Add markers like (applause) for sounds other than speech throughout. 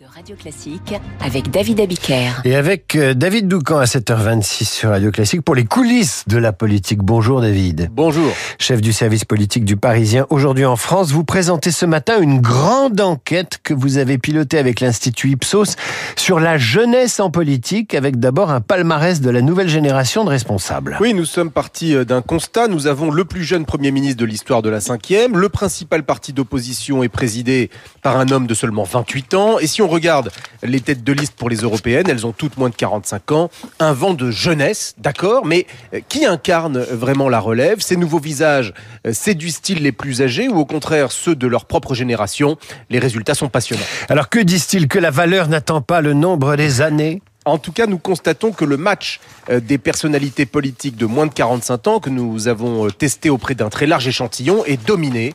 de Radio Classique avec David Abiker. Et avec euh, David Doucan à 7h26 sur Radio Classique pour les coulisses de la politique. Bonjour David. Bonjour. Chef du service politique du Parisien. Aujourd'hui en France, vous présentez ce matin une grande enquête que vous avez pilotée avec l'Institut Ipsos sur la jeunesse en politique avec d'abord un palmarès de la nouvelle génération de responsables. Oui, nous sommes partis euh, d'un constat. Nous avons le plus jeune Premier ministre de l'histoire de la cinquième. Le principal parti d'opposition est présidé par un homme de seulement 28 ans. Et si on regarde les têtes de liste pour les européennes, elles ont toutes moins de 45 ans. Un vent de jeunesse, d'accord, mais euh, qui incarne vraiment la relève? Ces nouveaux visages euh, séduisent-ils les plus âgés ou au contraire ceux de leur propre génération? Les résultats sont passionnants. Alors que disent-ils Que la valeur n'attend pas le nombre des années? En tout cas, nous constatons que le match euh, des personnalités politiques de moins de 45 ans que nous avons testé auprès d'un très large échantillon est dominé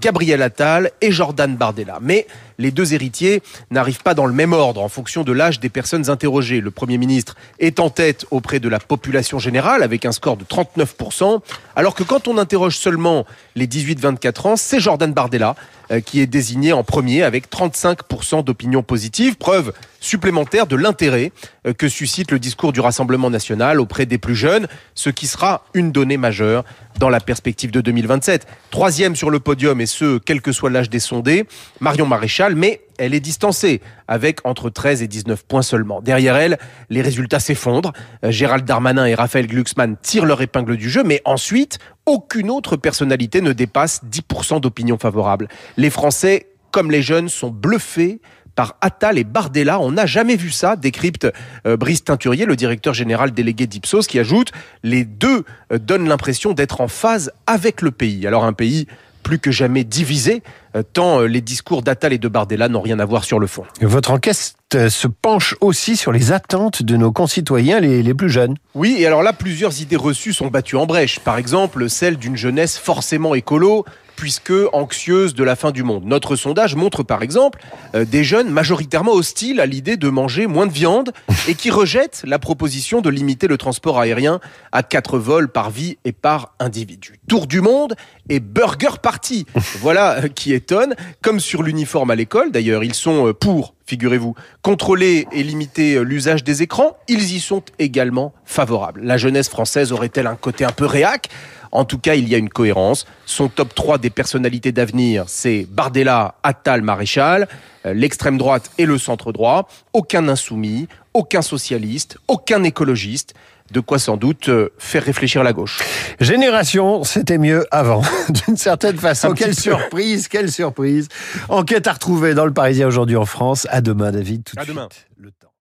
Gabriel Attal et Jordan Bardella. Mais les deux héritiers n'arrivent pas dans le même ordre en fonction de l'âge des personnes interrogées. Le Premier ministre est en tête auprès de la population générale avec un score de 39%, alors que quand on interroge seulement les 18-24 ans, c'est Jordan Bardella euh, qui est désigné en premier avec 35% d'opinion positive, preuve supplémentaire de l'intérêt euh, que suscite le discours du Rassemblement national auprès des plus jeunes, ce qui sera une donnée majeure dans la perspective de 2027. Troisième sur le podium, et ce, quel que soit l'âge des sondés, Marion Maréchal, mais elle est distancée, avec entre 13 et 19 points seulement. Derrière elle, les résultats s'effondrent. Euh, Gérald Darmanin et Raphaël Glucksmann tirent leur épingle du jeu, mais ensuite, aucune autre personnalité ne dépasse 10% d'opinion favorable. Les Français, comme les jeunes, sont bluffés par Attal et Bardella. On n'a jamais vu ça, décrypte euh, Brice Teinturier, le directeur général délégué d'Ipsos, qui ajoute les deux euh, donnent l'impression d'être en phase avec le pays. Alors un pays plus que jamais divisé, euh, tant les discours d'Attal et de Bardella n'ont rien à voir sur le fond. Votre enquête se penche aussi sur les attentes de nos concitoyens les, les, plus jeunes. Oui, et alors là, plusieurs idées reçues sont battues en brèche. Par exemple, celle d'une jeunesse forcément écolo, puisque anxieuse de la fin du monde. Notre sondage montre par exemple euh, des jeunes majoritairement hostiles à l'idée de manger moins de viande (laughs) et qui rejettent la proposition de limiter le transport aérien à quatre vols par vie et par individu. Tour du monde et burger party. (laughs) Voilà euh, qui étonne. Comme sur l'uniforme à l'école d'ailleurs, ils sont euh, pour figurez-vous, contrôler et limiter l'usage des écrans, ils y sont également favorables. La jeunesse française aurait-elle un côté un peu réac? En tout cas, il y a une cohérence. Son top 3 des personnalités d'avenir, c'est Bardella, Attal, Maréchal, euh, l'extrême droite et le centre droit. Aucun insoumis, aucun socialiste, aucun écologiste. De quoi sans doute euh, faire réfléchir la gauche. Génération, c'était mieux avant, (laughs) d'une certaine façon. quelle surprise, quelle surprise. Enquête à retrouver dans le Parisien aujourd'hui en France. À demain, David. Tout à demain.